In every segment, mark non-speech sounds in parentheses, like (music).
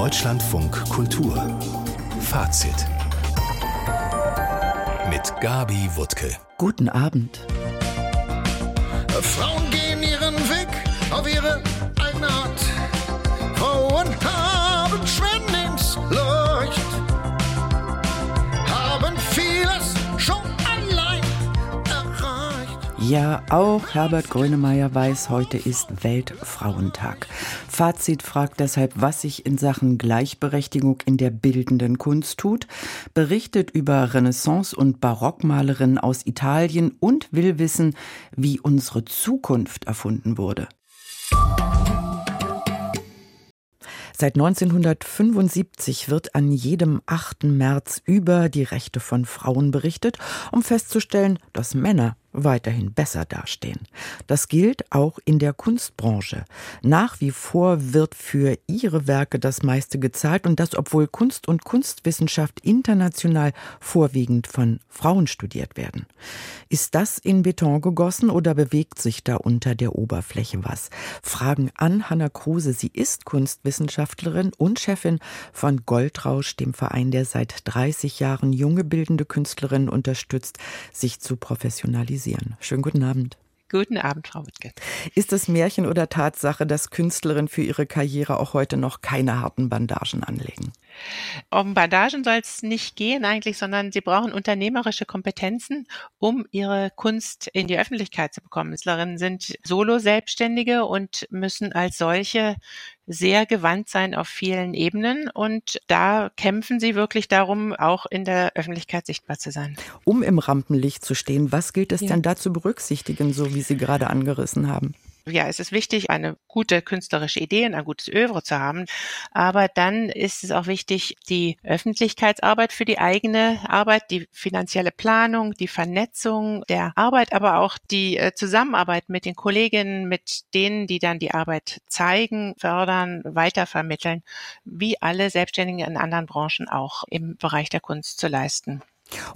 Deutschlandfunk Kultur Fazit mit Gabi Wuttke. Guten Abend. Frauen gehen ihren Weg auf ihre eigene Art. Frauen haben Schwenningsleucht, haben vieles schon allein erreicht. Ja, auch Herbert Grönemeyer weiß, heute ist Weltfrauentag. Fazit fragt deshalb, was sich in Sachen Gleichberechtigung in der bildenden Kunst tut, berichtet über Renaissance- und Barockmalerinnen aus Italien und will wissen, wie unsere Zukunft erfunden wurde. Seit 1975 wird an jedem 8. März über die Rechte von Frauen berichtet, um festzustellen, dass Männer weiterhin besser dastehen. Das gilt auch in der Kunstbranche. Nach wie vor wird für ihre Werke das meiste gezahlt und das, obwohl Kunst und Kunstwissenschaft international vorwiegend von Frauen studiert werden. Ist das in Beton gegossen oder bewegt sich da unter der Oberfläche was? Fragen an Hanna Kruse. Sie ist Kunstwissenschaftlerin und Chefin von Goldrausch, dem Verein, der seit 30 Jahren junge bildende Künstlerinnen unterstützt, sich zu professionalisieren realisieren. Schönen guten Abend. Guten Abend, Frau Wittke. Ist es Märchen oder Tatsache, dass Künstlerinnen für ihre Karriere auch heute noch keine harten Bandagen anlegen? Um Bandagen soll es nicht gehen eigentlich, sondern sie brauchen unternehmerische Kompetenzen, um ihre Kunst in die Öffentlichkeit zu bekommen. Künstlerinnen sind Solo-Selbstständige und müssen als solche sehr gewandt sein auf vielen Ebenen und da kämpfen sie wirklich darum, auch in der Öffentlichkeit sichtbar zu sein. Um im Rampenlicht zu stehen, was gilt es ja. denn da zu berücksichtigen, so wie Sie gerade angerissen haben? Ja, es ist wichtig, eine gute künstlerische Idee und ein gutes Övre zu haben. Aber dann ist es auch wichtig, die Öffentlichkeitsarbeit für die eigene Arbeit, die finanzielle Planung, die Vernetzung der Arbeit, aber auch die äh, Zusammenarbeit mit den Kolleginnen, mit denen, die dann die Arbeit zeigen, fördern, weitervermitteln, wie alle Selbstständigen in anderen Branchen auch im Bereich der Kunst zu leisten.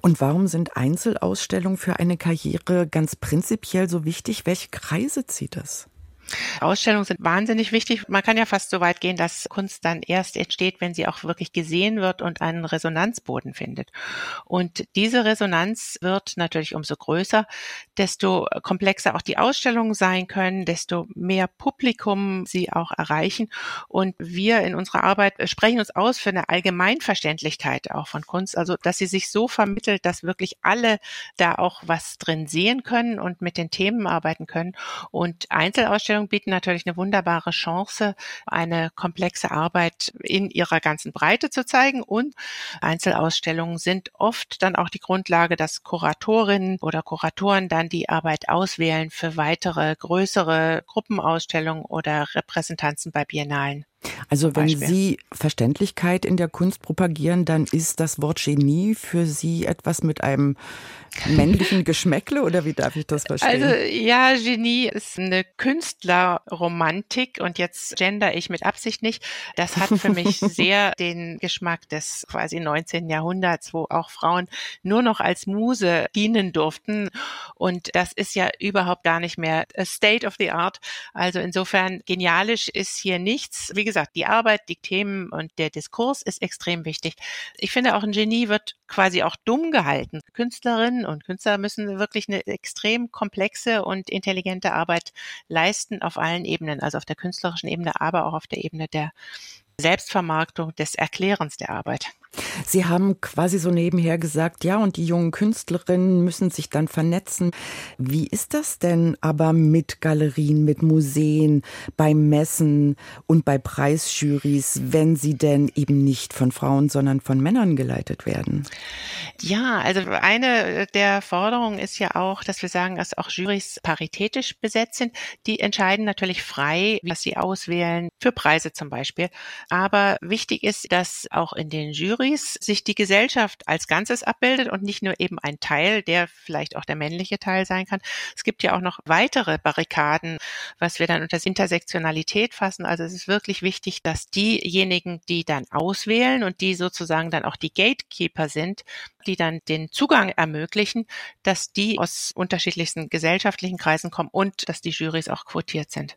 Und warum sind Einzelausstellungen für eine Karriere ganz prinzipiell so wichtig? Welche Kreise zieht es? Ausstellungen sind wahnsinnig wichtig. Man kann ja fast so weit gehen, dass Kunst dann erst entsteht, wenn sie auch wirklich gesehen wird und einen Resonanzboden findet. Und diese Resonanz wird natürlich umso größer, desto komplexer auch die Ausstellungen sein können, desto mehr Publikum sie auch erreichen. Und wir in unserer Arbeit sprechen uns aus für eine Allgemeinverständlichkeit auch von Kunst, also dass sie sich so vermittelt, dass wirklich alle da auch was drin sehen können und mit den Themen arbeiten können. Und Einzelausstellungen Ausstellungen bieten natürlich eine wunderbare Chance, eine komplexe Arbeit in ihrer ganzen Breite zu zeigen. Und Einzelausstellungen sind oft dann auch die Grundlage, dass Kuratorinnen oder Kuratoren dann die Arbeit auswählen für weitere größere Gruppenausstellungen oder Repräsentanzen bei Biennalen. Also wenn Beispiel. Sie Verständlichkeit in der Kunst propagieren, dann ist das Wort Genie für Sie etwas mit einem männlichen (laughs) Geschmäckle oder wie darf ich das verstehen? Also ja, Genie ist eine Künstlerromantik und jetzt gender ich mit Absicht nicht. Das hat für mich (laughs) sehr den Geschmack des quasi 19. Jahrhunderts, wo auch Frauen nur noch als Muse dienen durften und das ist ja überhaupt gar nicht mehr a state of the art. Also insofern genialisch ist hier nichts. Wie gesagt, die Arbeit, die Themen und der Diskurs ist extrem wichtig. Ich finde auch ein Genie wird quasi auch dumm gehalten. Künstlerinnen und Künstler müssen wirklich eine extrem komplexe und intelligente Arbeit leisten auf allen Ebenen, also auf der künstlerischen Ebene, aber auch auf der Ebene der Selbstvermarktung des Erklärens der Arbeit. Sie haben quasi so nebenher gesagt, ja, und die jungen Künstlerinnen müssen sich dann vernetzen. Wie ist das denn aber mit Galerien, mit Museen, bei Messen und bei Preisjurys, wenn sie denn eben nicht von Frauen, sondern von Männern geleitet werden? Ja, also eine der Forderungen ist ja auch, dass wir sagen, dass auch Jurys paritätisch besetzt sind. Die entscheiden natürlich frei, was sie auswählen, für Preise zum Beispiel. Aber wichtig ist, dass auch in den Jurys Jurys sich die Gesellschaft als Ganzes abbildet und nicht nur eben ein Teil, der vielleicht auch der männliche Teil sein kann. Es gibt ja auch noch weitere Barrikaden, was wir dann unter Intersektionalität fassen. Also es ist wirklich wichtig, dass diejenigen, die dann auswählen und die sozusagen dann auch die Gatekeeper sind, die dann den Zugang ermöglichen, dass die aus unterschiedlichsten gesellschaftlichen Kreisen kommen und dass die Jurys auch quotiert sind.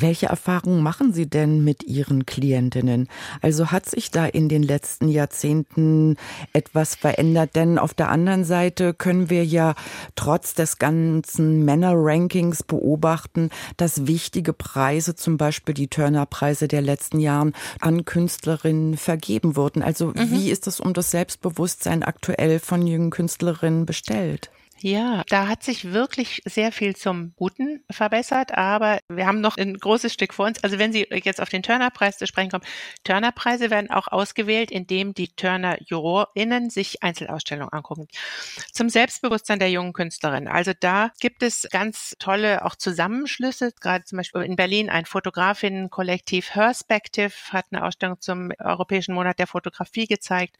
Welche Erfahrungen machen Sie denn mit Ihren Klientinnen? Also hat sich da in den letzten Jahrzehnten etwas verändert? Denn auf der anderen Seite können wir ja trotz des ganzen Männer-Rankings beobachten, dass wichtige Preise, zum Beispiel die Turner-Preise der letzten Jahren, an Künstlerinnen vergeben wurden. Also mhm. wie ist das um das Selbstbewusstsein aktuell von jungen Künstlerinnen bestellt? Ja, da hat sich wirklich sehr viel zum Guten verbessert, aber wir haben noch ein großes Stück vor uns. Also wenn Sie jetzt auf den Turner-Preis zu sprechen kommen, Turner-Preise werden auch ausgewählt, indem die Turner-JurorInnen sich Einzelausstellungen angucken. Zum Selbstbewusstsein der jungen Künstlerin. Also da gibt es ganz tolle auch Zusammenschlüsse, gerade zum Beispiel in Berlin ein Fotografinnen-Kollektiv Herspective hat eine Ausstellung zum Europäischen Monat der Fotografie gezeigt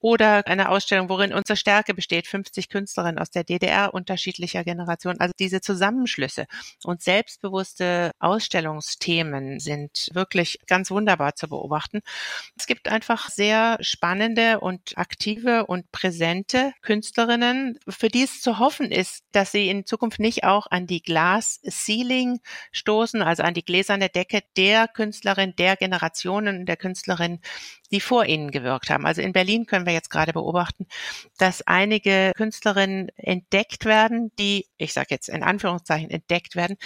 oder eine Ausstellung, worin unsere Stärke besteht, 50 Künstlerinnen aus der der DDR unterschiedlicher Generationen. Also diese Zusammenschlüsse und selbstbewusste Ausstellungsthemen sind wirklich ganz wunderbar zu beobachten. Es gibt einfach sehr spannende und aktive und präsente Künstlerinnen, für die es zu hoffen ist, dass sie in Zukunft nicht auch an die Glass Ceiling stoßen, also an die gläserne Decke der Künstlerin, der Generationen der Künstlerin, die vor ihnen gewirkt haben. Also in Berlin können wir jetzt gerade beobachten, dass einige Künstlerinnen entdeckt werden, die, ich sage jetzt in Anführungszeichen entdeckt werden,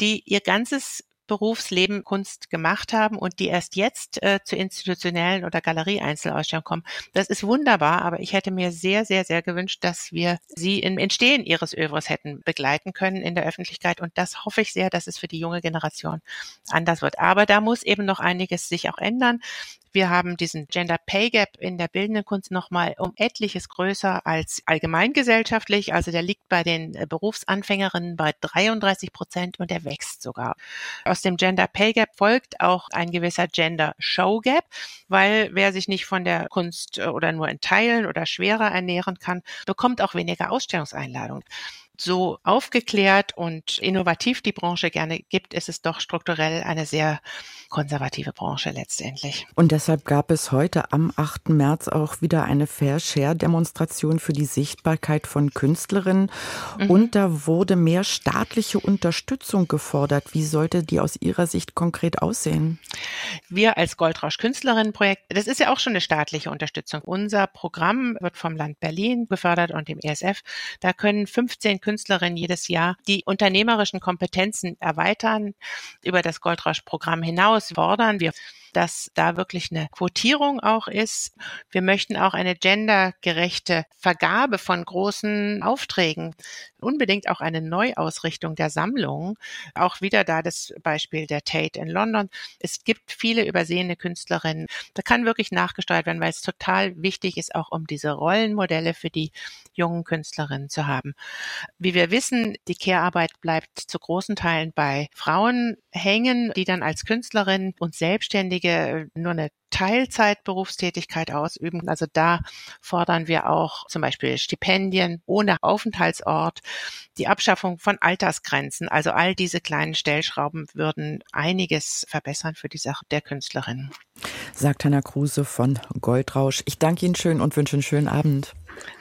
die ihr ganzes Berufsleben Kunst gemacht haben und die erst jetzt äh, zu institutionellen oder Galerie-Einzelausstellungen kommen. Das ist wunderbar, aber ich hätte mir sehr, sehr, sehr gewünscht, dass wir sie im Entstehen ihres Övres hätten begleiten können in der Öffentlichkeit. Und das hoffe ich sehr, dass es für die junge Generation anders wird. Aber da muss eben noch einiges sich auch ändern. Wir haben diesen Gender Pay Gap in der bildenden Kunst nochmal um etliches größer als allgemeingesellschaftlich. Also der liegt bei den äh, Berufsanfängerinnen bei 33 Prozent und der wächst sogar. Aus dem Gender Pay Gap folgt auch ein gewisser Gender Show Gap, weil wer sich nicht von der Kunst äh, oder nur in Teilen oder schwerer ernähren kann, bekommt auch weniger Ausstellungseinladungen so aufgeklärt und innovativ die Branche gerne gibt, ist es doch strukturell eine sehr konservative Branche letztendlich. Und deshalb gab es heute am 8. März auch wieder eine Fair Share Demonstration für die Sichtbarkeit von Künstlerinnen. Mhm. Und da wurde mehr staatliche Unterstützung gefordert. Wie sollte die aus Ihrer Sicht konkret aussehen? Wir als Goldrausch Künstlerinnenprojekt, das ist ja auch schon eine staatliche Unterstützung. Unser Programm wird vom Land Berlin gefördert und dem ESF. Da können 15 Künstlerinnen jedes Jahr die unternehmerischen Kompetenzen erweitern. Über das Goldrausch-Programm hinaus fordern wir dass da wirklich eine Quotierung auch ist. Wir möchten auch eine gendergerechte Vergabe von großen Aufträgen. Unbedingt auch eine Neuausrichtung der Sammlungen. Auch wieder da das Beispiel der Tate in London. Es gibt viele übersehene Künstlerinnen. Da kann wirklich nachgesteuert werden, weil es total wichtig ist, auch um diese Rollenmodelle für die jungen Künstlerinnen zu haben. Wie wir wissen, die Care-Arbeit bleibt zu großen Teilen bei Frauen hängen, die dann als Künstlerin und Selbstständige nur eine Teilzeitberufstätigkeit ausüben. Also da fordern wir auch zum Beispiel Stipendien ohne Aufenthaltsort, die Abschaffung von Altersgrenzen. Also all diese kleinen Stellschrauben würden einiges verbessern für die Sache der Künstlerin. Sagt Hanna Kruse von Goldrausch. Ich danke Ihnen schön und wünsche einen schönen Abend.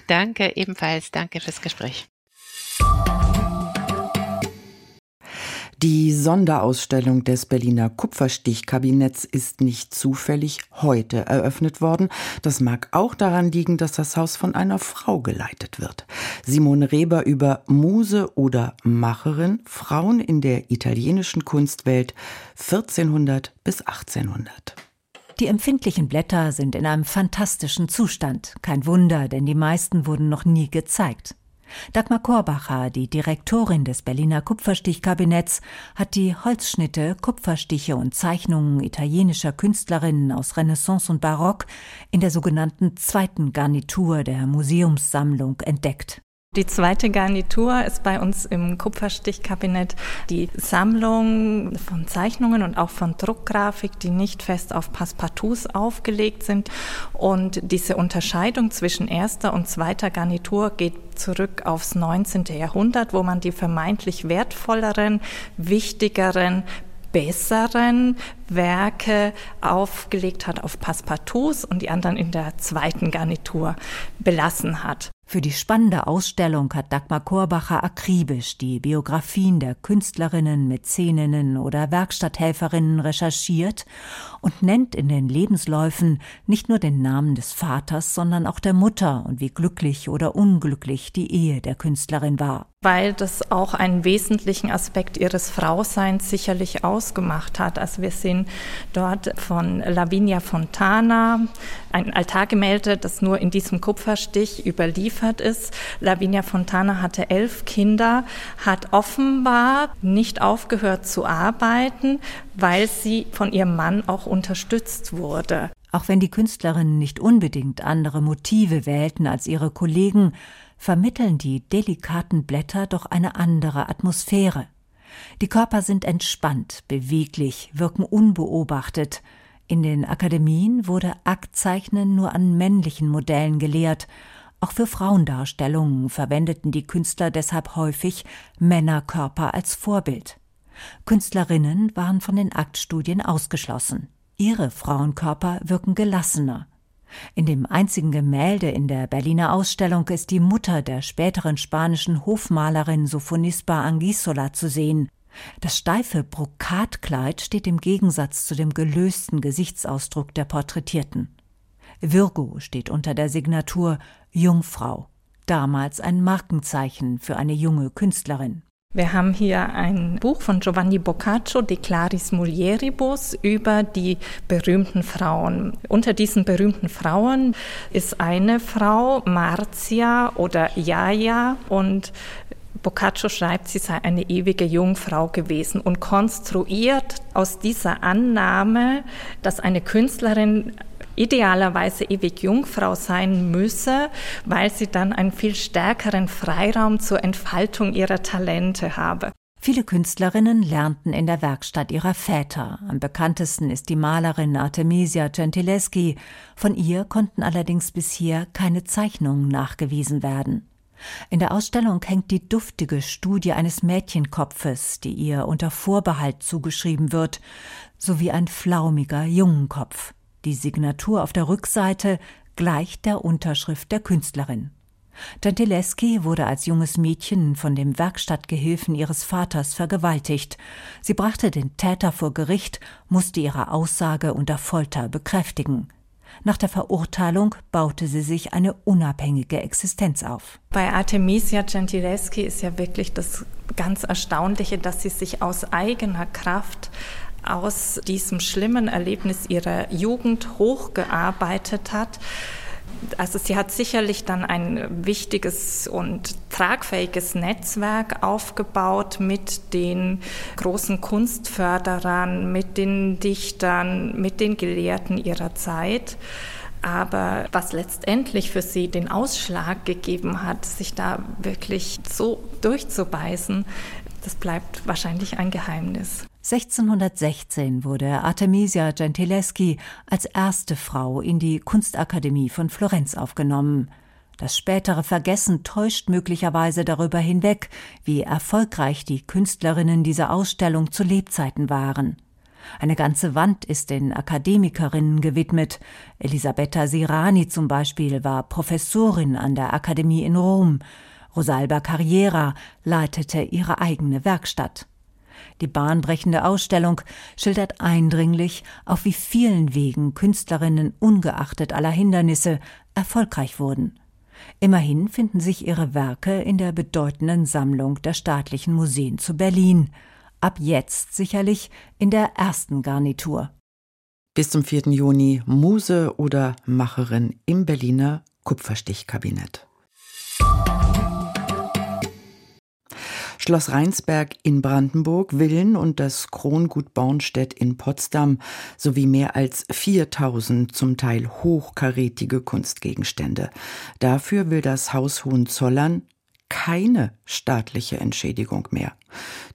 Danke ebenfalls. Danke fürs Gespräch. Die Sonderausstellung des Berliner Kupferstichkabinetts ist nicht zufällig heute eröffnet worden. Das mag auch daran liegen, dass das Haus von einer Frau geleitet wird. Simone Reber über Muse oder Macherin, Frauen in der italienischen Kunstwelt 1400 bis 1800. Die empfindlichen Blätter sind in einem fantastischen Zustand. Kein Wunder, denn die meisten wurden noch nie gezeigt. Dagmar Korbacher, die Direktorin des Berliner Kupferstichkabinetts, hat die Holzschnitte, Kupferstiche und Zeichnungen italienischer Künstlerinnen aus Renaissance und Barock in der sogenannten zweiten Garnitur der Museumssammlung entdeckt. Die zweite Garnitur ist bei uns im Kupferstichkabinett die Sammlung von Zeichnungen und auch von Druckgrafik, die nicht fest auf Passepartouts aufgelegt sind. Und diese Unterscheidung zwischen erster und zweiter Garnitur geht zurück aufs 19. Jahrhundert, wo man die vermeintlich wertvolleren, wichtigeren, besseren Werke aufgelegt hat auf Passepartouts und die anderen in der zweiten Garnitur belassen hat. Für die spannende Ausstellung hat Dagmar Korbacher akribisch die Biografien der Künstlerinnen, Mäzeninnen oder Werkstatthelferinnen recherchiert und nennt in den Lebensläufen nicht nur den Namen des Vaters, sondern auch der Mutter und wie glücklich oder unglücklich die Ehe der Künstlerin war. Weil das auch einen wesentlichen Aspekt ihres Frauseins sicherlich ausgemacht hat. Also wir sehen dort von Lavinia Fontana ein Altargemälde, das nur in diesem Kupferstich überliefert ist. Lavinia Fontana hatte elf Kinder, hat offenbar nicht aufgehört zu arbeiten, weil sie von ihrem Mann auch unterstützt wurde. Auch wenn die Künstlerinnen nicht unbedingt andere Motive wählten als ihre Kollegen, vermitteln die delikaten Blätter doch eine andere Atmosphäre. Die Körper sind entspannt, beweglich, wirken unbeobachtet. In den Akademien wurde Aktzeichnen nur an männlichen Modellen gelehrt. Auch für Frauendarstellungen verwendeten die Künstler deshalb häufig Männerkörper als Vorbild. Künstlerinnen waren von den Aktstudien ausgeschlossen. Ihre Frauenkörper wirken gelassener. In dem einzigen Gemälde in der Berliner Ausstellung ist die Mutter der späteren spanischen Hofmalerin Sophonisba Anguissola zu sehen. Das steife Brokatkleid steht im Gegensatz zu dem gelösten Gesichtsausdruck der Porträtierten. Virgo steht unter der Signatur Jungfrau, damals ein Markenzeichen für eine junge Künstlerin. Wir haben hier ein Buch von Giovanni Boccaccio, De Claris Mulieribus, über die berühmten Frauen. Unter diesen berühmten Frauen ist eine Frau, Marzia oder Jaja, und Boccaccio schreibt, sie sei eine ewige Jungfrau gewesen und konstruiert aus dieser Annahme, dass eine Künstlerin idealerweise ewig Jungfrau sein müsse, weil sie dann einen viel stärkeren Freiraum zur Entfaltung ihrer Talente habe. Viele Künstlerinnen lernten in der Werkstatt ihrer Väter. Am bekanntesten ist die Malerin Artemisia Gentileschi. Von ihr konnten allerdings bisher keine Zeichnungen nachgewiesen werden. In der Ausstellung hängt die duftige Studie eines Mädchenkopfes, die ihr unter Vorbehalt zugeschrieben wird, sowie ein flaumiger Jungenkopf. Die Signatur auf der Rückseite gleicht der Unterschrift der Künstlerin. Gentileschi wurde als junges Mädchen von dem Werkstattgehilfen ihres Vaters vergewaltigt. Sie brachte den Täter vor Gericht, musste ihre Aussage unter Folter bekräftigen. Nach der Verurteilung baute sie sich eine unabhängige Existenz auf. Bei Artemisia Gentileschi ist ja wirklich das ganz Erstaunliche, dass sie sich aus eigener Kraft aus diesem schlimmen Erlebnis ihrer Jugend hochgearbeitet hat. Also sie hat sicherlich dann ein wichtiges und tragfähiges Netzwerk aufgebaut mit den großen Kunstförderern, mit den Dichtern, mit den Gelehrten ihrer Zeit. Aber was letztendlich für sie den Ausschlag gegeben hat, sich da wirklich so durchzubeißen, das bleibt wahrscheinlich ein Geheimnis. 1616 wurde Artemisia Gentileschi als erste Frau in die Kunstakademie von Florenz aufgenommen. Das spätere Vergessen täuscht möglicherweise darüber hinweg, wie erfolgreich die Künstlerinnen dieser Ausstellung zu Lebzeiten waren. Eine ganze Wand ist den Akademikerinnen gewidmet. Elisabetta Sirani zum Beispiel war Professorin an der Akademie in Rom. Rosalba Carriera leitete ihre eigene Werkstatt. Die bahnbrechende Ausstellung schildert eindringlich, auf wie vielen Wegen Künstlerinnen ungeachtet aller Hindernisse erfolgreich wurden. Immerhin finden sich ihre Werke in der bedeutenden Sammlung der staatlichen Museen zu Berlin. Ab jetzt sicherlich in der ersten Garnitur. Bis zum 4. Juni Muse oder Macherin im Berliner Kupferstichkabinett. Schloss Rheinsberg in Brandenburg, Villen und das Krongut Bornstedt in Potsdam sowie mehr als 4000 zum Teil hochkarätige Kunstgegenstände. Dafür will das Haus Hohenzollern keine staatliche Entschädigung mehr.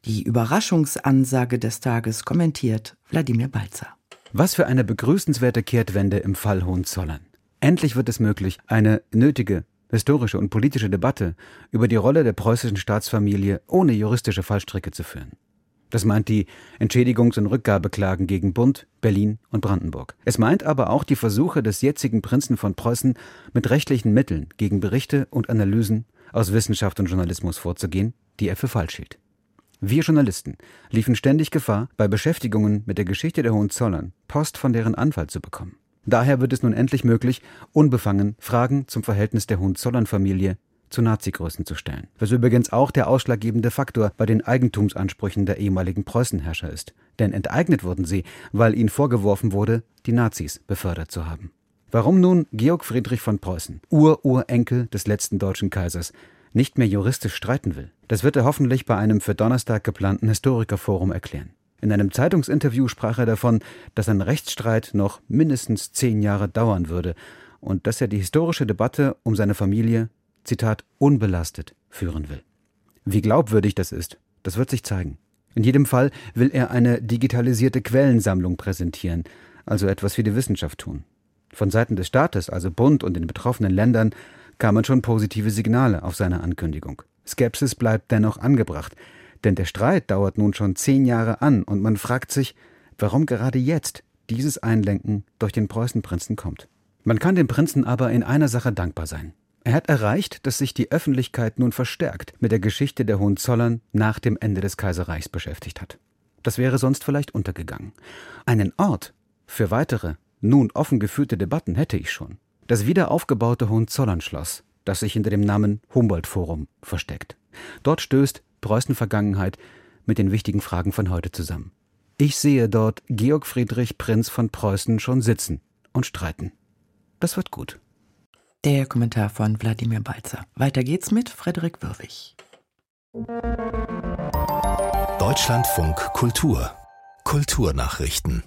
Die Überraschungsansage des Tages kommentiert Wladimir Balzer. Was für eine begrüßenswerte Kehrtwende im Fall Hohenzollern. Endlich wird es möglich, eine nötige historische und politische Debatte über die Rolle der preußischen Staatsfamilie ohne juristische Fallstricke zu führen. Das meint die Entschädigungs- und Rückgabeklagen gegen Bund, Berlin und Brandenburg. Es meint aber auch die Versuche des jetzigen Prinzen von Preußen, mit rechtlichen Mitteln gegen Berichte und Analysen aus Wissenschaft und Journalismus vorzugehen, die er für falsch hielt. Wir Journalisten liefen ständig Gefahr, bei Beschäftigungen mit der Geschichte der Hohenzollern Post von deren Anwalt zu bekommen. Daher wird es nun endlich möglich, unbefangen Fragen zum Verhältnis der Hohenzollern-Familie zu Nazi-Größen zu stellen. Was übrigens auch der ausschlaggebende Faktor bei den Eigentumsansprüchen der ehemaligen Preußenherrscher ist. Denn enteignet wurden sie, weil ihnen vorgeworfen wurde, die Nazis befördert zu haben. Warum nun Georg Friedrich von Preußen, Ururenkel des letzten deutschen Kaisers, nicht mehr juristisch streiten will, das wird er hoffentlich bei einem für Donnerstag geplanten Historikerforum erklären. In einem Zeitungsinterview sprach er davon, dass ein Rechtsstreit noch mindestens zehn Jahre dauern würde und dass er die historische Debatte um seine Familie, Zitat, unbelastet führen will. Wie glaubwürdig das ist, das wird sich zeigen. In jedem Fall will er eine digitalisierte Quellensammlung präsentieren, also etwas wie die Wissenschaft tun. Von Seiten des Staates, also Bund und den betroffenen Ländern, kamen schon positive Signale auf seine Ankündigung. Skepsis bleibt dennoch angebracht, denn der Streit dauert nun schon zehn Jahre an und man fragt sich, warum gerade jetzt dieses Einlenken durch den Preußenprinzen kommt. Man kann dem Prinzen aber in einer Sache dankbar sein. Er hat erreicht, dass sich die Öffentlichkeit nun verstärkt mit der Geschichte der Hohenzollern nach dem Ende des Kaiserreichs beschäftigt hat. Das wäre sonst vielleicht untergegangen. Einen Ort für weitere, nun offen geführte Debatten hätte ich schon. Das wiederaufgebaute Hohenzollernschloss, das sich hinter dem Namen Humboldt-Forum versteckt. Dort stößt Preußen-Vergangenheit mit den wichtigen Fragen von heute zusammen. Ich sehe dort Georg Friedrich Prinz von Preußen schon sitzen und streiten. Das wird gut. Der Kommentar von Wladimir Balzer. Weiter geht's mit Frederik Wirwig. Deutschlandfunk Kultur Kulturnachrichten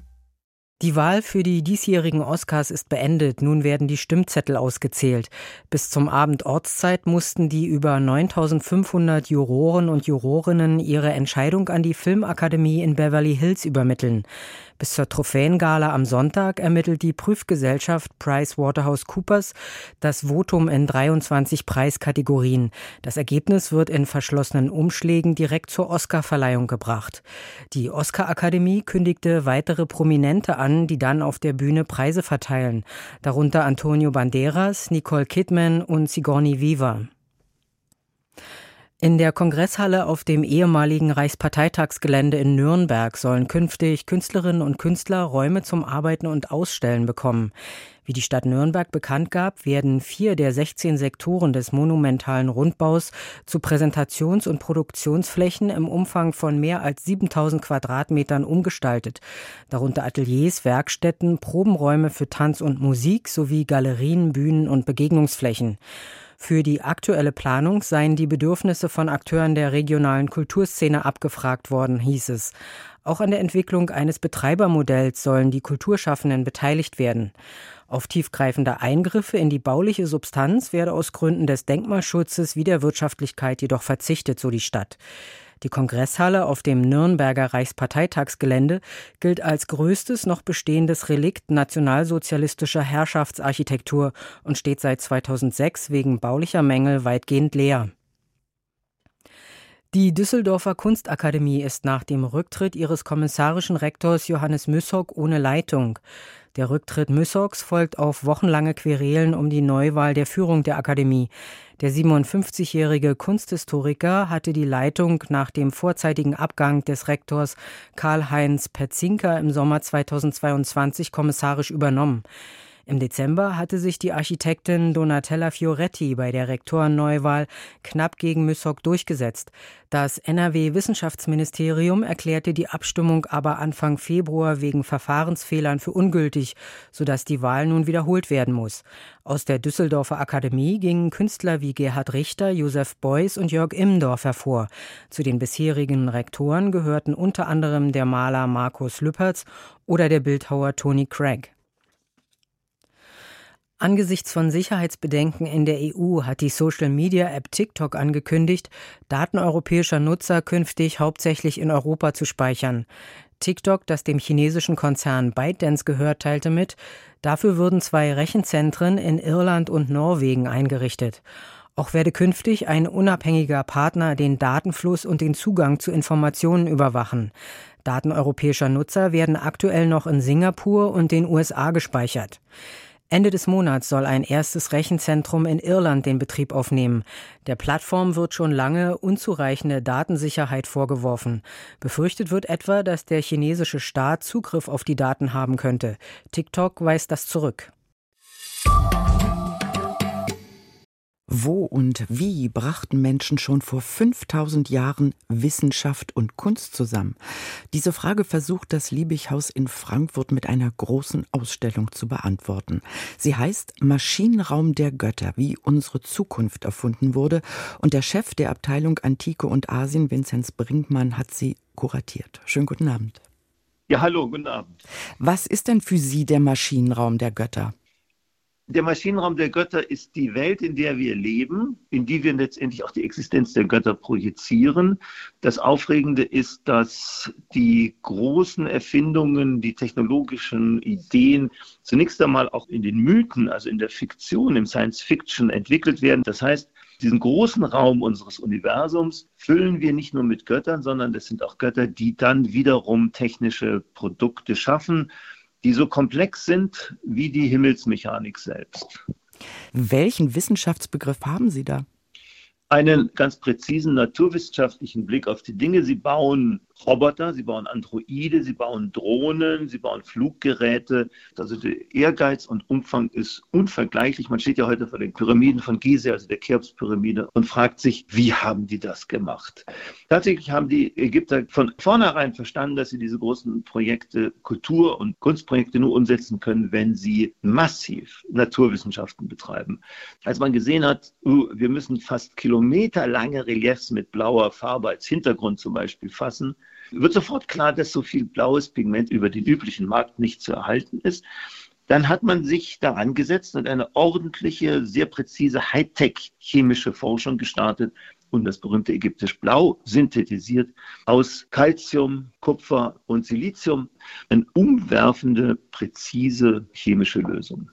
die Wahl für die diesjährigen Oscars ist beendet. Nun werden die Stimmzettel ausgezählt. Bis zum Abend Ortszeit mussten die über 9500 Juroren und Jurorinnen ihre Entscheidung an die Filmakademie in Beverly Hills übermitteln. Bis zur Trophäengala am Sonntag ermittelt die Prüfgesellschaft PricewaterhouseCoopers das Votum in 23 Preiskategorien. Das Ergebnis wird in verschlossenen Umschlägen direkt zur Oscarverleihung gebracht. Die Oscar-Akademie kündigte weitere Prominente an, die dann auf der Bühne Preise verteilen, darunter Antonio Banderas, Nicole Kidman und Sigourney Weaver. In der Kongresshalle auf dem ehemaligen Reichsparteitagsgelände in Nürnberg sollen künftig Künstlerinnen und Künstler Räume zum Arbeiten und Ausstellen bekommen. Wie die Stadt Nürnberg bekannt gab, werden vier der 16 Sektoren des monumentalen Rundbaus zu Präsentations- und Produktionsflächen im Umfang von mehr als 7000 Quadratmetern umgestaltet. Darunter Ateliers, Werkstätten, Probenräume für Tanz und Musik sowie Galerien, Bühnen und Begegnungsflächen. Für die aktuelle Planung seien die Bedürfnisse von Akteuren der regionalen Kulturszene abgefragt worden, hieß es. Auch an der Entwicklung eines Betreibermodells sollen die Kulturschaffenden beteiligt werden. Auf tiefgreifende Eingriffe in die bauliche Substanz werde aus Gründen des Denkmalschutzes wie der Wirtschaftlichkeit jedoch verzichtet, so die Stadt. Die Kongresshalle auf dem Nürnberger Reichsparteitagsgelände gilt als größtes noch bestehendes Relikt nationalsozialistischer Herrschaftsarchitektur und steht seit 2006 wegen baulicher Mängel weitgehend leer. Die Düsseldorfer Kunstakademie ist nach dem Rücktritt ihres kommissarischen Rektors Johannes Müssock ohne Leitung. Der Rücktritt Müssocks folgt auf wochenlange Querelen um die Neuwahl der Führung der Akademie. Der 57-jährige Kunsthistoriker hatte die Leitung nach dem vorzeitigen Abgang des Rektors Karl-Heinz Petzinker im Sommer 2022 kommissarisch übernommen. Im Dezember hatte sich die Architektin Donatella Fioretti bei der Rektorenneuwahl knapp gegen Müssock durchgesetzt. Das NRW-Wissenschaftsministerium erklärte die Abstimmung aber Anfang Februar wegen Verfahrensfehlern für ungültig, sodass die Wahl nun wiederholt werden muss. Aus der Düsseldorfer Akademie gingen Künstler wie Gerhard Richter, Josef Beuys und Jörg Immendorf hervor. Zu den bisherigen Rektoren gehörten unter anderem der Maler Markus Lüppertz oder der Bildhauer Tony Craig. Angesichts von Sicherheitsbedenken in der EU hat die Social-Media-App TikTok angekündigt, Daten europäischer Nutzer künftig hauptsächlich in Europa zu speichern. TikTok, das dem chinesischen Konzern ByteDance gehört, teilte mit, dafür würden zwei Rechenzentren in Irland und Norwegen eingerichtet. Auch werde künftig ein unabhängiger Partner den Datenfluss und den Zugang zu Informationen überwachen. Daten europäischer Nutzer werden aktuell noch in Singapur und den USA gespeichert. Ende des Monats soll ein erstes Rechenzentrum in Irland den Betrieb aufnehmen. Der Plattform wird schon lange unzureichende Datensicherheit vorgeworfen. Befürchtet wird etwa, dass der chinesische Staat Zugriff auf die Daten haben könnte. TikTok weist das zurück. Wo und wie brachten Menschen schon vor 5000 Jahren Wissenschaft und Kunst zusammen? Diese Frage versucht das Liebighaus in Frankfurt mit einer großen Ausstellung zu beantworten. Sie heißt Maschinenraum der Götter, wie unsere Zukunft erfunden wurde. Und der Chef der Abteilung Antike und Asien, Vinzenz Brinkmann, hat sie kuratiert. Schönen guten Abend. Ja, hallo, guten Abend. Was ist denn für Sie der Maschinenraum der Götter? Der Maschinenraum der Götter ist die Welt, in der wir leben, in die wir letztendlich auch die Existenz der Götter projizieren. Das Aufregende ist, dass die großen Erfindungen, die technologischen Ideen zunächst einmal auch in den Mythen, also in der Fiktion, im Science Fiction entwickelt werden. Das heißt, diesen großen Raum unseres Universums füllen wir nicht nur mit Göttern, sondern das sind auch Götter, die dann wiederum technische Produkte schaffen die so komplex sind wie die Himmelsmechanik selbst. Welchen Wissenschaftsbegriff haben Sie da? Einen ganz präzisen naturwissenschaftlichen Blick auf die Dinge. Sie bauen Roboter, sie bauen Androide, sie bauen Drohnen, sie bauen Fluggeräte. Also der Ehrgeiz und Umfang ist unvergleichlich. Man steht ja heute vor den Pyramiden von Gizeh, also der Cheops-Pyramide, und fragt sich, wie haben die das gemacht? Tatsächlich haben die Ägypter von vornherein verstanden, dass sie diese großen Projekte, Kultur- und Kunstprojekte nur umsetzen können, wenn sie massiv Naturwissenschaften betreiben. Als man gesehen hat, uh, wir müssen fast kilometerlange Reliefs mit blauer Farbe als Hintergrund zum Beispiel fassen, wird sofort klar, dass so viel blaues Pigment über den üblichen Markt nicht zu erhalten ist. Dann hat man sich daran gesetzt und eine ordentliche, sehr präzise Hightech-chemische Forschung gestartet und das berühmte ägyptisch Blau synthetisiert aus Calcium, Kupfer und Silizium. Eine umwerfende, präzise chemische Lösung.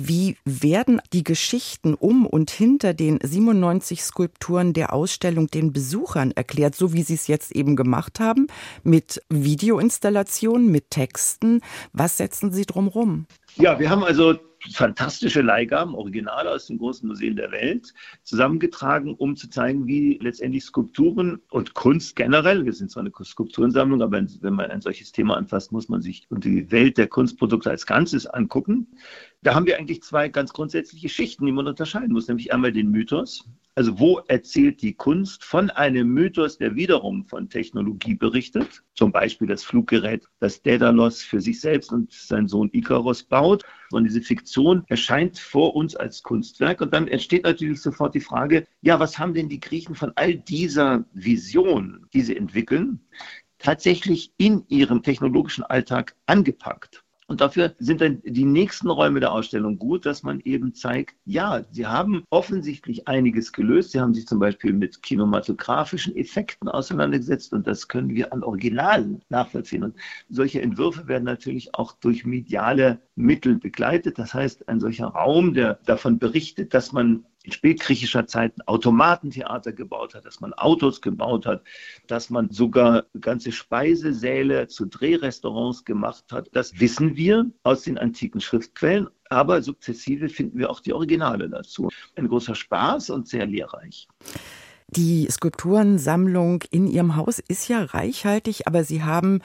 Wie werden die Geschichten um und hinter den 97 Skulpturen der Ausstellung den Besuchern erklärt, so wie Sie es jetzt eben gemacht haben, mit Videoinstallationen, mit Texten? Was setzen Sie drumherum? Ja, wir haben also fantastische Leihgaben, Originale aus den großen Museen der Welt, zusammengetragen, um zu zeigen, wie letztendlich Skulpturen und Kunst generell, wir sind zwar eine Skulpturensammlung, aber wenn man ein solches Thema anfasst, muss man sich die Welt der Kunstprodukte als Ganzes angucken. Da haben wir eigentlich zwei ganz grundsätzliche Schichten, die man unterscheiden muss, nämlich einmal den Mythos. Also wo erzählt die Kunst von einem Mythos, der wiederum von Technologie berichtet? Zum Beispiel das Fluggerät, das Daedalus für sich selbst und seinen Sohn Icarus baut. Und diese Fiktion erscheint vor uns als Kunstwerk. Und dann entsteht natürlich sofort die Frage, ja, was haben denn die Griechen von all dieser Vision, die sie entwickeln, tatsächlich in ihrem technologischen Alltag angepackt? Und dafür sind dann die nächsten Räume der Ausstellung gut, dass man eben zeigt, ja, sie haben offensichtlich einiges gelöst. Sie haben sich zum Beispiel mit kinematografischen Effekten auseinandergesetzt und das können wir an Originalen nachvollziehen. Und solche Entwürfe werden natürlich auch durch mediale Mittel begleitet. Das heißt, ein solcher Raum, der davon berichtet, dass man in spätgriechischer Zeit Automatentheater gebaut hat, dass man Autos gebaut hat, dass man sogar ganze Speisesäle zu Drehrestaurants gemacht hat. Das wissen wir aus den antiken Schriftquellen, aber sukzessive finden wir auch die Originale dazu. Ein großer Spaß und sehr lehrreich. Die Skulpturensammlung in Ihrem Haus ist ja reichhaltig, aber Sie haben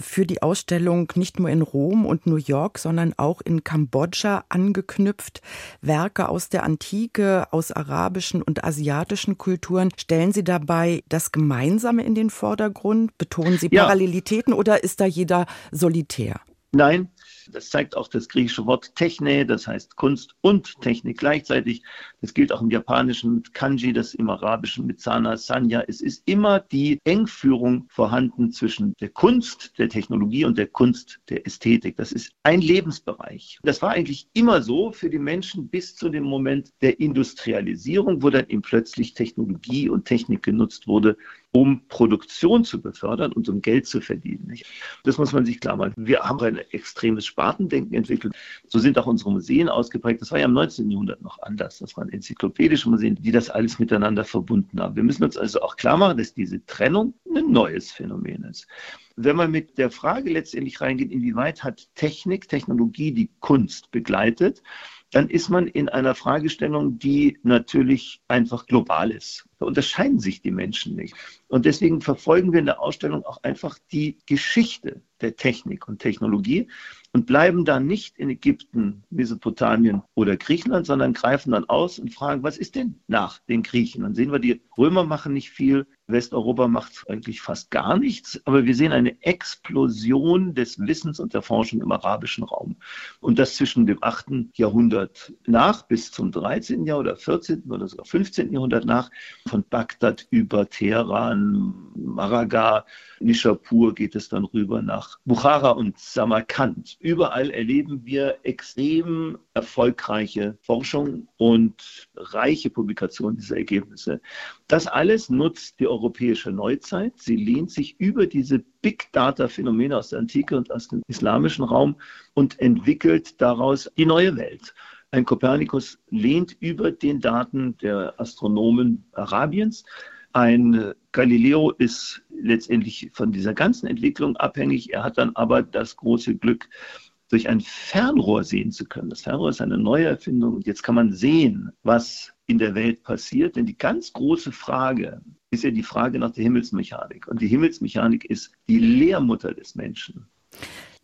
für die Ausstellung nicht nur in Rom und New York, sondern auch in Kambodscha angeknüpft. Werke aus der Antike, aus arabischen und asiatischen Kulturen. Stellen Sie dabei das Gemeinsame in den Vordergrund? Betonen Sie Parallelitäten ja. oder ist da jeder solitär? Nein, Das zeigt auch das griechische Wort Techne, das heißt Kunst und Technik gleichzeitig. Das gilt auch im Japanischen mit Kanji, das im Arabischen mit Sana, Sanya. Es ist immer die Engführung vorhanden zwischen der Kunst, der Technologie und der Kunst, der Ästhetik. Das ist ein Lebensbereich. Das war eigentlich immer so für die Menschen bis zu dem Moment der Industrialisierung, wo dann eben plötzlich Technologie und Technik genutzt wurde, um Produktion zu befördern und um Geld zu verdienen. Das muss man sich klar machen. Wir haben ein extremes Spartendenken entwickelt. So sind auch unsere Museen ausgeprägt. Das war ja im 19. Jahrhundert noch anders. Das waren enzyklopädische Museen, die das alles miteinander verbunden haben. Wir müssen uns also auch klar machen, dass diese Trennung ein neues Phänomen ist. Wenn man mit der Frage letztendlich reingeht, inwieweit hat Technik, Technologie die Kunst begleitet, dann ist man in einer Fragestellung, die natürlich einfach global ist. Da unterscheiden sich die Menschen nicht. Und deswegen verfolgen wir in der Ausstellung auch einfach die Geschichte der Technik und Technologie und bleiben da nicht in Ägypten, Mesopotamien oder Griechenland, sondern greifen dann aus und fragen, was ist denn nach den Griechen? Dann sehen wir, die Römer machen nicht viel, Westeuropa macht eigentlich fast gar nichts, aber wir sehen eine Explosion des Wissens und der Forschung im arabischen Raum. Und das zwischen dem 8. Jahrhundert nach bis zum 13. Jahrhundert oder 14. oder sogar 15. Jahrhundert nach, von Bagdad über Teheran, Maraga, Nishapur geht es dann rüber nach Bukhara und Samarkand. Überall erleben wir extrem erfolgreiche Forschung und reiche Publikation dieser Ergebnisse. Das alles nutzt die europäische Neuzeit. Sie lehnt sich über diese Big Data Phänomene aus der Antike und aus dem islamischen Raum und entwickelt daraus die neue Welt. Ein Kopernikus lehnt über den Daten der Astronomen Arabiens. Ein Galileo ist letztendlich von dieser ganzen Entwicklung abhängig. Er hat dann aber das große Glück, durch ein Fernrohr sehen zu können. Das Fernrohr ist eine neue Erfindung und jetzt kann man sehen, was in der Welt passiert. Denn die ganz große Frage ist ja die Frage nach der Himmelsmechanik. Und die Himmelsmechanik ist die Lehrmutter des Menschen.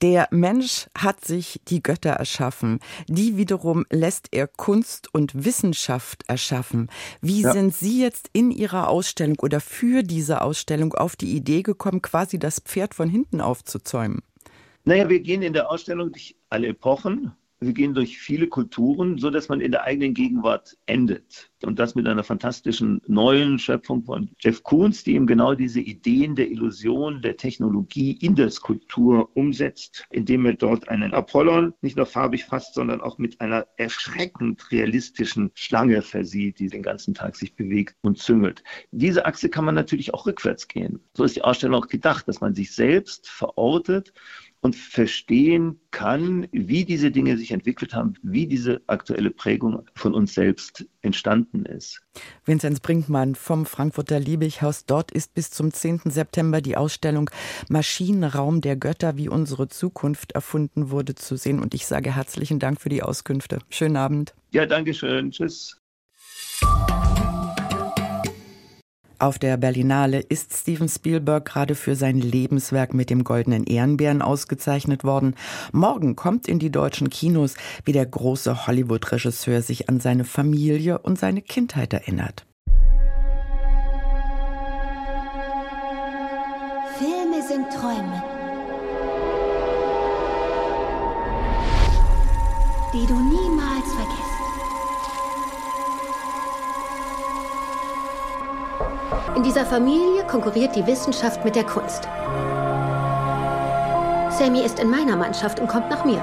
Der Mensch hat sich die Götter erschaffen. Die wiederum lässt er Kunst und Wissenschaft erschaffen. Wie ja. sind Sie jetzt in Ihrer Ausstellung oder für diese Ausstellung auf die Idee gekommen, quasi das Pferd von hinten aufzuzäumen? Naja, wir gehen in der Ausstellung durch alle Epochen. Wir gehen durch viele Kulturen, so dass man in der eigenen Gegenwart endet. Und das mit einer fantastischen neuen Schöpfung von Jeff Koons, die eben genau diese Ideen der Illusion, der Technologie in der Skulptur umsetzt, indem er dort einen Apollon nicht nur farbig fasst, sondern auch mit einer erschreckend realistischen Schlange versieht, die den ganzen Tag sich bewegt und züngelt. Diese Achse kann man natürlich auch rückwärts gehen. So ist die Ausstellung auch gedacht, dass man sich selbst verortet und verstehen kann, wie diese Dinge sich entwickelt haben, wie diese aktuelle Prägung von uns selbst entstanden ist. Vinzenz Brinkmann vom Frankfurter Liebighaus. Dort ist bis zum 10. September die Ausstellung Maschinenraum der Götter, wie unsere Zukunft erfunden wurde, zu sehen. Und ich sage herzlichen Dank für die Auskünfte. Schönen Abend. Ja, danke schön. Tschüss. Auf der Berlinale ist Steven Spielberg gerade für sein Lebenswerk mit dem Goldenen Ehrenbären ausgezeichnet worden. Morgen kommt in die deutschen Kinos, wie der große Hollywood-Regisseur sich an seine Familie und seine Kindheit erinnert. Filme sind Träume, die du In dieser Familie konkurriert die Wissenschaft mit der Kunst. Sammy ist in meiner Mannschaft und kommt nach mir.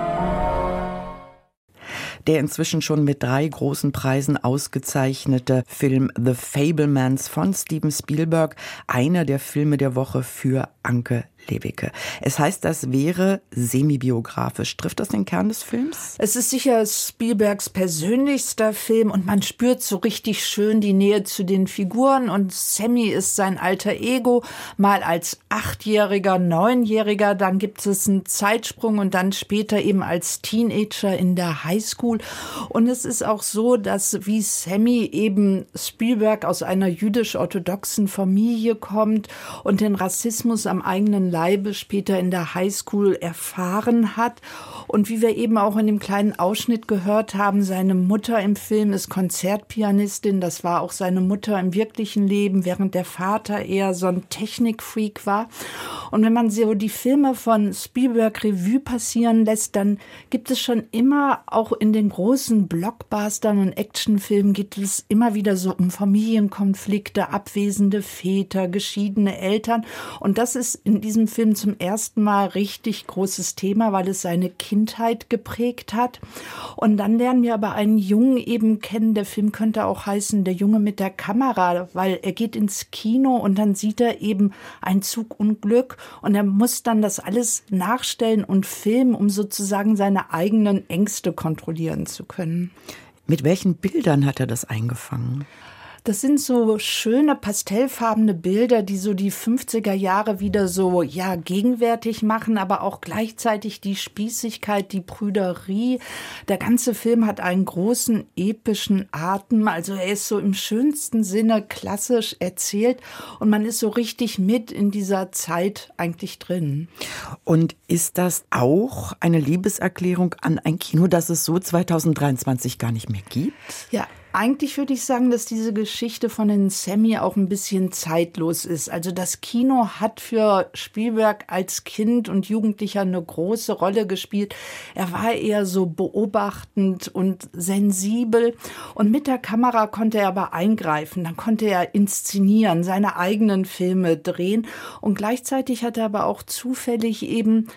Der inzwischen schon mit drei großen Preisen ausgezeichnete Film The Fablemans von Steven Spielberg, einer der Filme der Woche für Anke Lewicke. Es heißt, das wäre semi-biografisch. Trifft das den Kern des Films? Es ist sicher Spielbergs persönlichster Film und man spürt so richtig schön die Nähe zu den Figuren und Sammy ist sein alter Ego, mal als Achtjähriger, Neunjähriger, dann gibt es einen Zeitsprung und dann später eben als Teenager in der Highschool. Und es ist auch so, dass wie Sammy eben Spielberg aus einer jüdisch-orthodoxen Familie kommt und den Rassismus am eigenen Leibe später in der Highschool erfahren hat. Und wie wir eben auch in dem kleinen Ausschnitt gehört haben, seine Mutter im Film ist Konzertpianistin. Das war auch seine Mutter im wirklichen Leben, während der Vater eher so ein Technikfreak war. Und wenn man so die Filme von Spielberg Revue passieren lässt, dann gibt es schon immer auch in den großen Blockbustern und Actionfilmen geht es immer wieder so um Familienkonflikte, abwesende Väter, geschiedene Eltern. Und das ist in diesem Film zum ersten Mal richtig großes Thema, weil es seine Kindheit geprägt hat. Und dann lernen wir aber einen Jungen eben kennen. Der Film könnte auch heißen Der Junge mit der Kamera, weil er geht ins Kino und dann sieht er eben ein Zugunglück und er muss dann das alles nachstellen und filmen, um sozusagen seine eigenen Ängste kontrollieren zu können. Mit welchen Bildern hat er das eingefangen? Das sind so schöne pastellfarbene Bilder, die so die 50er Jahre wieder so, ja, gegenwärtig machen, aber auch gleichzeitig die Spießigkeit, die Prüderie. Der ganze Film hat einen großen epischen Atem. Also er ist so im schönsten Sinne klassisch erzählt und man ist so richtig mit in dieser Zeit eigentlich drin. Und ist das auch eine Liebeserklärung an ein Kino, das es so 2023 gar nicht mehr gibt? Ja, eigentlich würde ich sagen, dass diese Geschichte von den Sammy auch ein bisschen zeitlos ist. Also das Kino hat für Spielberg als Kind und Jugendlicher eine große Rolle gespielt. Er war eher so beobachtend und sensibel und mit der Kamera konnte er aber eingreifen. Dann konnte er inszenieren, seine eigenen Filme drehen und gleichzeitig hat er aber auch zufällig eben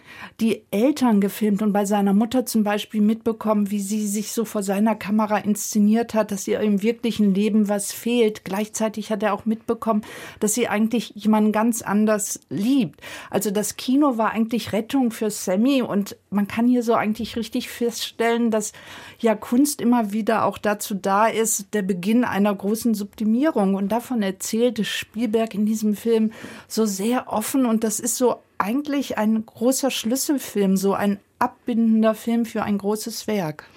die Eltern gefilmt und bei seiner Mutter zum Beispiel mitbekommen, wie sie sich so vor seiner Kamera inszeniert hat, dass ihr im wirklichen Leben was fehlt. Gleichzeitig hat er auch mitbekommen, dass sie eigentlich jemanden ganz anders liebt. Also das Kino war eigentlich Rettung für Sammy und man kann hier so eigentlich richtig feststellen, dass ja Kunst immer wieder auch dazu da ist, der Beginn einer großen Sublimierung. Und davon erzählte Spielberg in diesem Film so sehr offen und das ist so eigentlich ein großer Schlüsselfilm, so ein abbindender Film für ein großes Werk.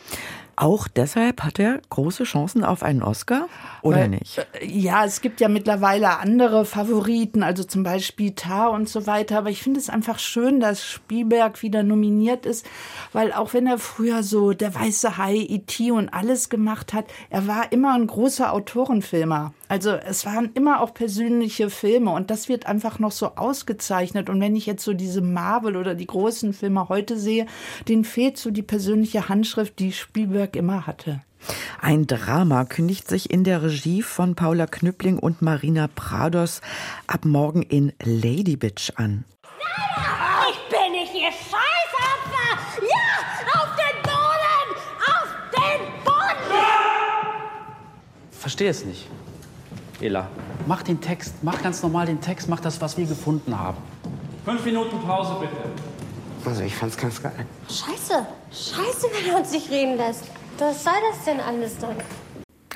Auch deshalb hat er große Chancen auf einen Oscar oder Weil, nicht? äh, Ja, es gibt ja mittlerweile andere Favoriten, also zum Beispiel Tar und so weiter. Aber ich finde es einfach schön, dass Spielberg wieder nominiert ist, weil auch wenn er früher so der weiße Hai, E.T. und alles gemacht hat, er war immer ein großer Autorenfilmer. Also es waren immer auch persönliche Filme und das wird einfach noch so ausgezeichnet. Und wenn ich jetzt so diese Marvel oder die großen Filme heute sehe, denen fehlt so die persönliche Handschrift, die Spielberg immer hatte. Ein Drama kündigt sich in der Regie von Paula Knüppling und Marina Prados ab morgen in Lady Bitch an. Ich bin nicht Ihr Scheißopfer! Ja! Auf den Boden! Auf den Boden! Verstehe es nicht. Ela, mach den Text, mach ganz normal den Text, mach das, was wir gefunden haben. Fünf Minuten Pause bitte. Also ich fand's ganz geil. Scheiße. Scheiße, wenn er uns nicht reden lässt. Was soll das denn alles dann?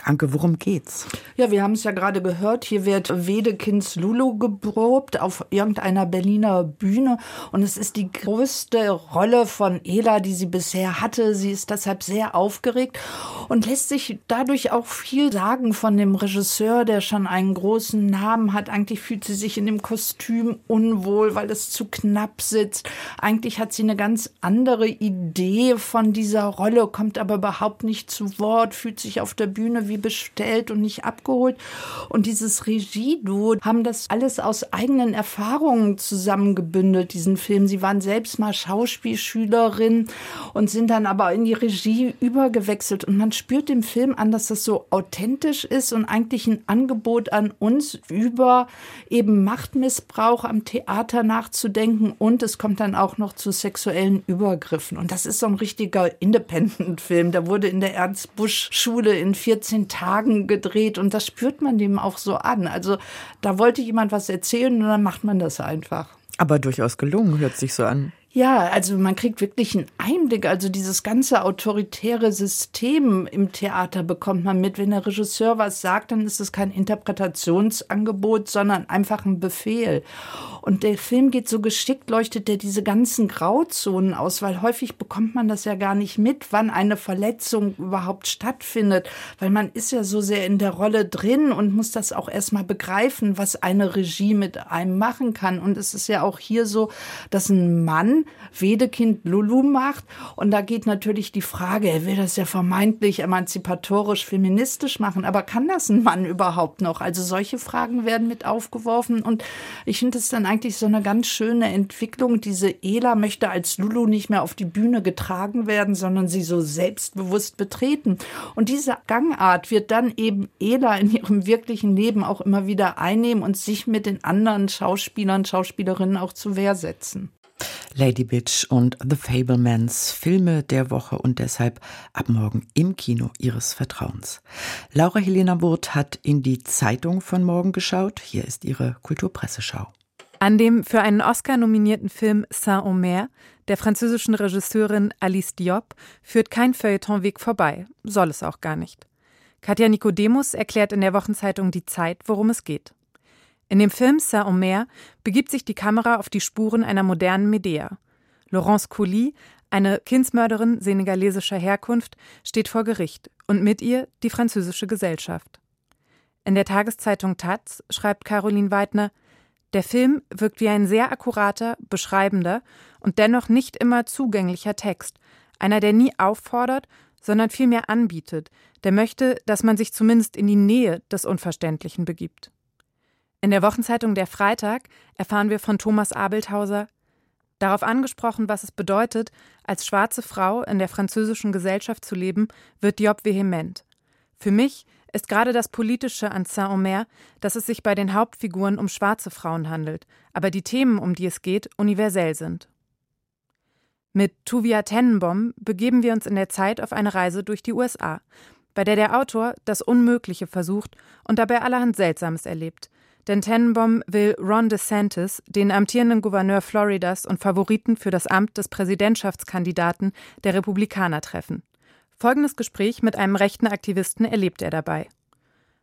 Anke, worum geht's? Ja, wir haben es ja gerade gehört. Hier wird Wedekinds Lulu geprobt auf irgendeiner Berliner Bühne. Und es ist die größte Rolle von Ela, die sie bisher hatte. Sie ist deshalb sehr aufgeregt und lässt sich dadurch auch viel sagen von dem Regisseur, der schon einen großen Namen hat. Eigentlich fühlt sie sich in dem Kostüm unwohl, weil es zu knapp sitzt. Eigentlich hat sie eine ganz andere Idee von dieser Rolle, kommt aber überhaupt nicht zu Wort, fühlt sich auf der Bühne wie bestellt und nicht abgeholt. Und dieses Regie-Duo haben das alles aus eigenen Erfahrungen zusammengebündelt, diesen Film. Sie waren selbst mal Schauspielschülerin und sind dann aber in die Regie übergewechselt. Und man spürt dem Film an, dass das so authentisch ist und eigentlich ein Angebot an uns über eben Machtmissbrauch am Theater nachzudenken. Und es kommt dann auch noch zu sexuellen Übergriffen. Und das ist so ein richtiger Independent-Film. Der wurde in der Ernst-Busch-Schule in 14 Tagen gedreht und das spürt man dem auch so an. Also da wollte jemand was erzählen und dann macht man das einfach. Aber durchaus gelungen, hört sich so an. Ja, also man kriegt wirklich einen Einblick. Also dieses ganze autoritäre System im Theater bekommt man mit. Wenn der Regisseur was sagt, dann ist es kein Interpretationsangebot, sondern einfach ein Befehl. Und der Film geht so geschickt, leuchtet er diese ganzen Grauzonen aus, weil häufig bekommt man das ja gar nicht mit, wann eine Verletzung überhaupt stattfindet, weil man ist ja so sehr in der Rolle drin und muss das auch erstmal begreifen, was eine Regie mit einem machen kann. Und es ist ja auch hier so, dass ein Mann Wedekind Lulu macht. Und da geht natürlich die Frage, er will das ja vermeintlich emanzipatorisch, feministisch machen, aber kann das ein Mann überhaupt noch? Also solche Fragen werden mit aufgeworfen und ich finde es dann eigentlich so eine ganz schöne Entwicklung. Diese Ela möchte als Lulu nicht mehr auf die Bühne getragen werden, sondern sie so selbstbewusst betreten. Und diese Gangart wird dann eben Ela in ihrem wirklichen Leben auch immer wieder einnehmen und sich mit den anderen Schauspielern, Schauspielerinnen auch zu Wehr setzen. Lady Bitch und The Fablemans, Filme der Woche und deshalb ab morgen im Kino Ihres Vertrauens. Laura Helena Wurth hat in die Zeitung von morgen geschaut. Hier ist ihre Kulturpresseschau. An dem für einen Oscar nominierten Film Saint-Omer der französischen Regisseurin Alice Diop führt kein Feuilletonweg vorbei, soll es auch gar nicht. Katja Nikodemus erklärt in der Wochenzeitung Die Zeit, worum es geht. In dem Film Saint-Omer begibt sich die Kamera auf die Spuren einer modernen Medea. Laurence Colli, eine Kindsmörderin senegalesischer Herkunft, steht vor Gericht und mit ihr die französische Gesellschaft. In der Tageszeitung Taz schreibt Caroline Weidner, der Film wirkt wie ein sehr akkurater, beschreibender und dennoch nicht immer zugänglicher Text, einer, der nie auffordert, sondern vielmehr anbietet, der möchte, dass man sich zumindest in die Nähe des Unverständlichen begibt. In der Wochenzeitung Der Freitag erfahren wir von Thomas Abelthauser, darauf angesprochen, was es bedeutet, als schwarze Frau in der französischen Gesellschaft zu leben, wird Diop vehement. Für mich ist gerade das Politische an Saint-Omer, dass es sich bei den Hauptfiguren um schwarze Frauen handelt, aber die Themen, um die es geht, universell sind. Mit Tuvia Tennenbaum begeben wir uns in der Zeit auf eine Reise durch die USA, bei der der Autor das Unmögliche versucht und dabei allerhand Seltsames erlebt, denn Tenenbaum will Ron DeSantis, den amtierenden Gouverneur Floridas und Favoriten für das Amt des Präsidentschaftskandidaten der Republikaner treffen. Folgendes Gespräch mit einem rechten Aktivisten erlebt er dabei.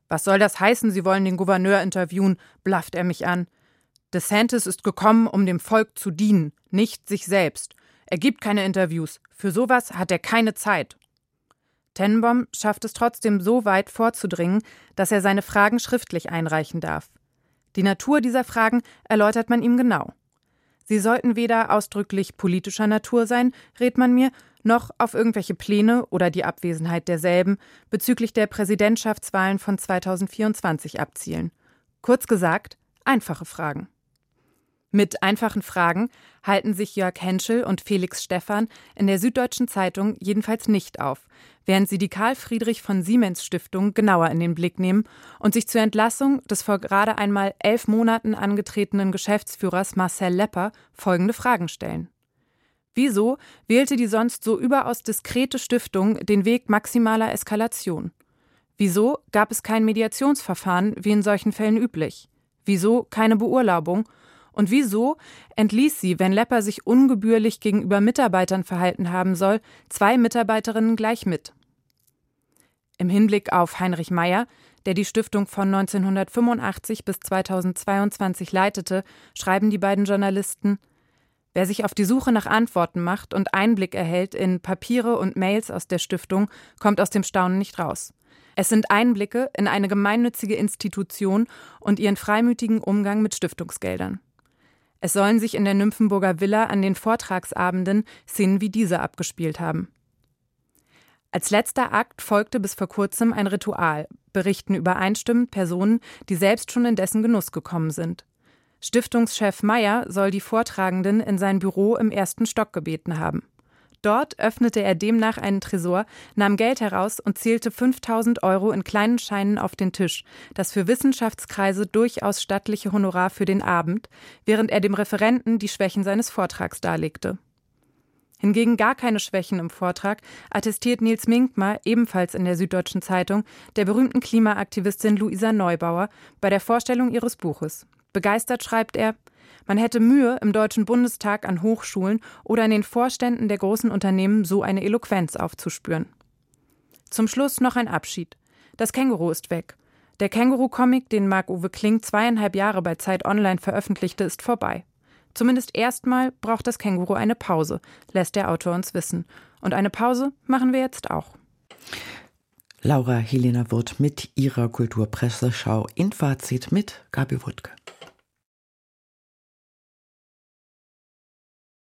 Was soll das heißen, Sie wollen den Gouverneur interviewen? blafft er mich an. DeSantis ist gekommen, um dem Volk zu dienen, nicht sich selbst. Er gibt keine Interviews. Für sowas hat er keine Zeit. Tenenbaum schafft es trotzdem so weit vorzudringen, dass er seine Fragen schriftlich einreichen darf. Die Natur dieser Fragen erläutert man ihm genau. Sie sollten weder ausdrücklich politischer Natur sein, rät man mir, noch auf irgendwelche Pläne oder die Abwesenheit derselben bezüglich der Präsidentschaftswahlen von 2024 abzielen. Kurz gesagt, einfache Fragen. Mit einfachen Fragen halten sich Jörg Henschel und Felix Stephan in der Süddeutschen Zeitung jedenfalls nicht auf, während sie die Karl Friedrich von Siemens Stiftung genauer in den Blick nehmen und sich zur Entlassung des vor gerade einmal elf Monaten angetretenen Geschäftsführers Marcel Lepper folgende Fragen stellen. Wieso wählte die sonst so überaus diskrete Stiftung den Weg maximaler Eskalation? Wieso gab es kein Mediationsverfahren wie in solchen Fällen üblich? Wieso keine Beurlaubung und wieso entließ sie, wenn Lepper sich ungebührlich gegenüber Mitarbeitern verhalten haben soll, zwei Mitarbeiterinnen gleich mit? Im Hinblick auf Heinrich Meyer, der die Stiftung von 1985 bis 2022 leitete, schreiben die beiden Journalisten Wer sich auf die Suche nach Antworten macht und Einblick erhält in Papiere und Mails aus der Stiftung, kommt aus dem Staunen nicht raus. Es sind Einblicke in eine gemeinnützige Institution und ihren freimütigen Umgang mit Stiftungsgeldern. Es sollen sich in der Nymphenburger Villa an den Vortragsabenden Szenen wie diese abgespielt haben. Als letzter Akt folgte bis vor kurzem ein Ritual, berichten übereinstimmend Personen, die selbst schon in dessen Genuss gekommen sind. Stiftungschef Meyer soll die Vortragenden in sein Büro im ersten Stock gebeten haben. Dort öffnete er demnach einen Tresor, nahm Geld heraus und zählte 5000 Euro in kleinen Scheinen auf den Tisch, das für Wissenschaftskreise durchaus stattliche Honorar für den Abend, während er dem Referenten die Schwächen seines Vortrags darlegte. Hingegen gar keine Schwächen im Vortrag attestiert Nils Minkmar, ebenfalls in der Süddeutschen Zeitung, der berühmten Klimaaktivistin Luisa Neubauer bei der Vorstellung ihres Buches. Begeistert schreibt er, Man hätte Mühe, im Deutschen Bundestag an Hochschulen oder in den Vorständen der großen Unternehmen so eine Eloquenz aufzuspüren. Zum Schluss noch ein Abschied. Das Känguru ist weg. Der Känguru-Comic, den Marc-Uwe Kling zweieinhalb Jahre bei Zeit Online veröffentlichte, ist vorbei. Zumindest erstmal braucht das Känguru eine Pause, lässt der Autor uns wissen. Und eine Pause machen wir jetzt auch. Laura Helena Wirth mit ihrer Kulturpresseschau in Fazit mit Gabi Wuttke.